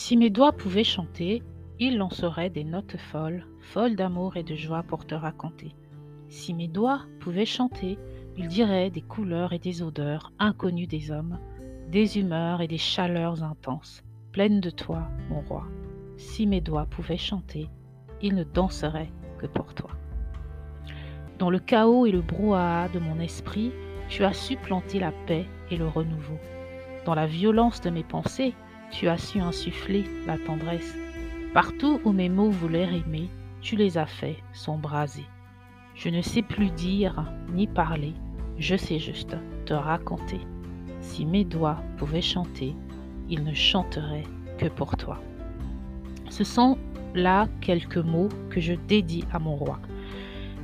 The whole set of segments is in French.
Si mes doigts pouvaient chanter, ils lanceraient des notes folles, folles d'amour et de joie pour te raconter. Si mes doigts pouvaient chanter, ils diraient des couleurs et des odeurs inconnues des hommes, des humeurs et des chaleurs intenses, pleines de toi, mon roi. Si mes doigts pouvaient chanter, ils ne danseraient que pour toi. Dans le chaos et le brouhaha de mon esprit, tu as su planter la paix et le renouveau. Dans la violence de mes pensées, tu as su insuffler la tendresse. Partout où mes mots voulaient rimer, tu les as fait s'embraser. Je ne sais plus dire ni parler, je sais juste te raconter. Si mes doigts pouvaient chanter, ils ne chanteraient que pour toi. Ce sont là quelques mots que je dédie à mon roi.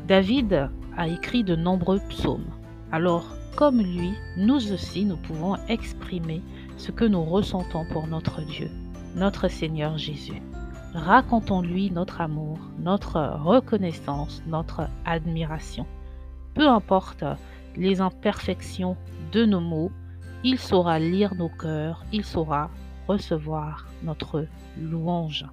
David a écrit de nombreux psaumes. Alors, comme lui, nous aussi, nous pouvons exprimer ce que nous ressentons pour notre Dieu, notre Seigneur Jésus. Racontons-lui notre amour, notre reconnaissance, notre admiration. Peu importe les imperfections de nos mots, il saura lire nos cœurs, il saura recevoir notre louange.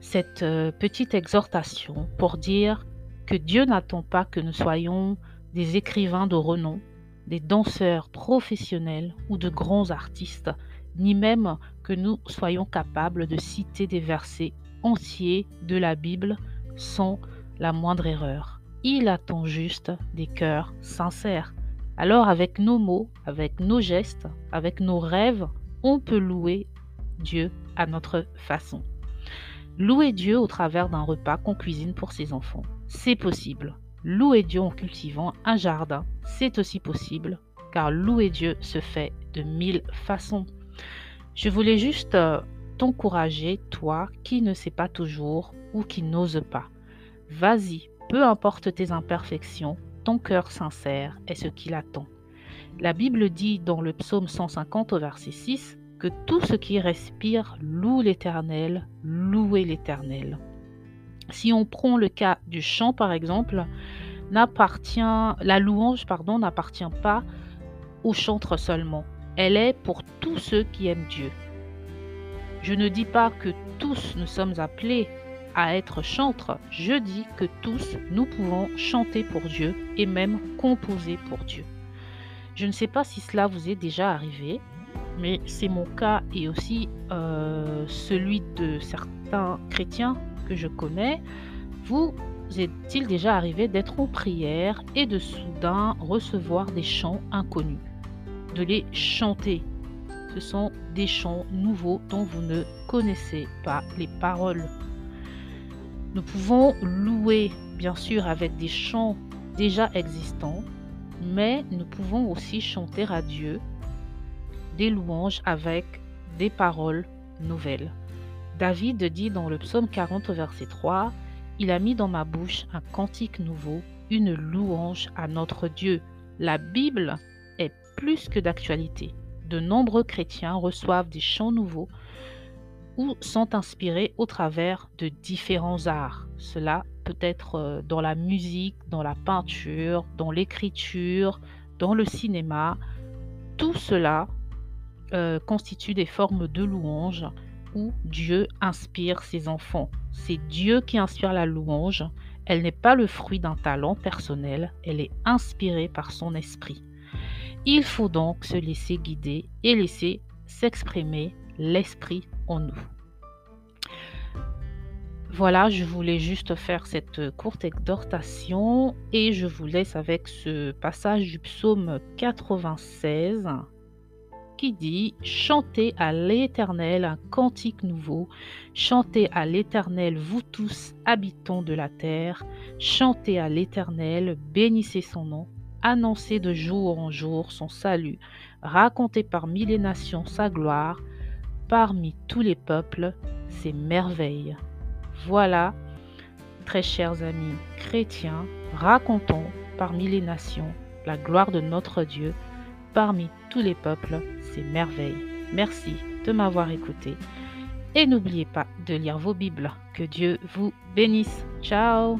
Cette euh, petite exhortation pour dire que Dieu n'attend pas que nous soyons des écrivains de renom, des danseurs professionnels ou de grands artistes, ni même que nous soyons capables de citer des versets entiers de la Bible sans la moindre erreur. Il attend juste des cœurs sincères. Alors avec nos mots, avec nos gestes, avec nos rêves, on peut louer Dieu à notre façon. Louer Dieu au travers d'un repas qu'on cuisine pour ses enfants, c'est possible. Louer Dieu en cultivant un jardin, c'est aussi possible, car louer Dieu se fait de mille façons. Je voulais juste euh, t'encourager, toi qui ne sais pas toujours ou qui n'ose pas. Vas-y, peu importe tes imperfections, ton cœur sincère est ce qu'il attend. La Bible dit dans le psaume 150 au verset 6 que tout ce qui respire loue l'Éternel, louez l'Éternel. Si on prend le cas du chant, par exemple, n'appartient, la louange pardon, n'appartient pas au chantre seulement. Elle est pour tous ceux qui aiment Dieu. Je ne dis pas que tous nous sommes appelés à être chantres, je dis que tous nous pouvons chanter pour Dieu et même composer pour Dieu. Je ne sais pas si cela vous est déjà arrivé, mais c'est mon cas et aussi euh, celui de certains chrétiens que je connais, vous est-il déjà arrivé d'être en prière et de soudain recevoir des chants inconnus, de les chanter? Ce sont des chants nouveaux dont vous ne connaissez pas les paroles. Nous pouvons louer, bien sûr, avec des chants déjà existants, mais nous pouvons aussi chanter à Dieu des louanges avec des paroles nouvelles. David dit dans le psaume 40 verset 3, Il a mis dans ma bouche un cantique nouveau, une louange à notre Dieu. La Bible est plus que d'actualité. De nombreux chrétiens reçoivent des chants nouveaux ou sont inspirés au travers de différents arts. Cela peut être euh, dans la musique, dans la peinture, dans l'écriture, dans le cinéma. Tout cela euh, constitue des formes de louange Dieu inspire ses enfants. C'est Dieu qui inspire la louange. Elle n'est pas le fruit d'un talent personnel, elle est inspirée par son esprit. Il faut donc se laisser guider et laisser s'exprimer l'esprit en nous. Voilà, je voulais juste faire cette courte exhortation et je vous laisse avec ce passage du psaume 96 qui dit Chantez à l'Éternel un cantique nouveau, chantez à l'Éternel, vous tous habitants de la terre, chantez à l'Éternel, bénissez son nom, annoncez de jour en jour son salut, racontez parmi les nations sa gloire, parmi tous les peuples ses merveilles. Voilà, très chers amis chrétiens, racontons parmi les nations la gloire de notre Dieu parmi tous les peuples ces merveilles. Merci de m'avoir écouté et n'oubliez pas de lire vos Bibles. Que Dieu vous bénisse. Ciao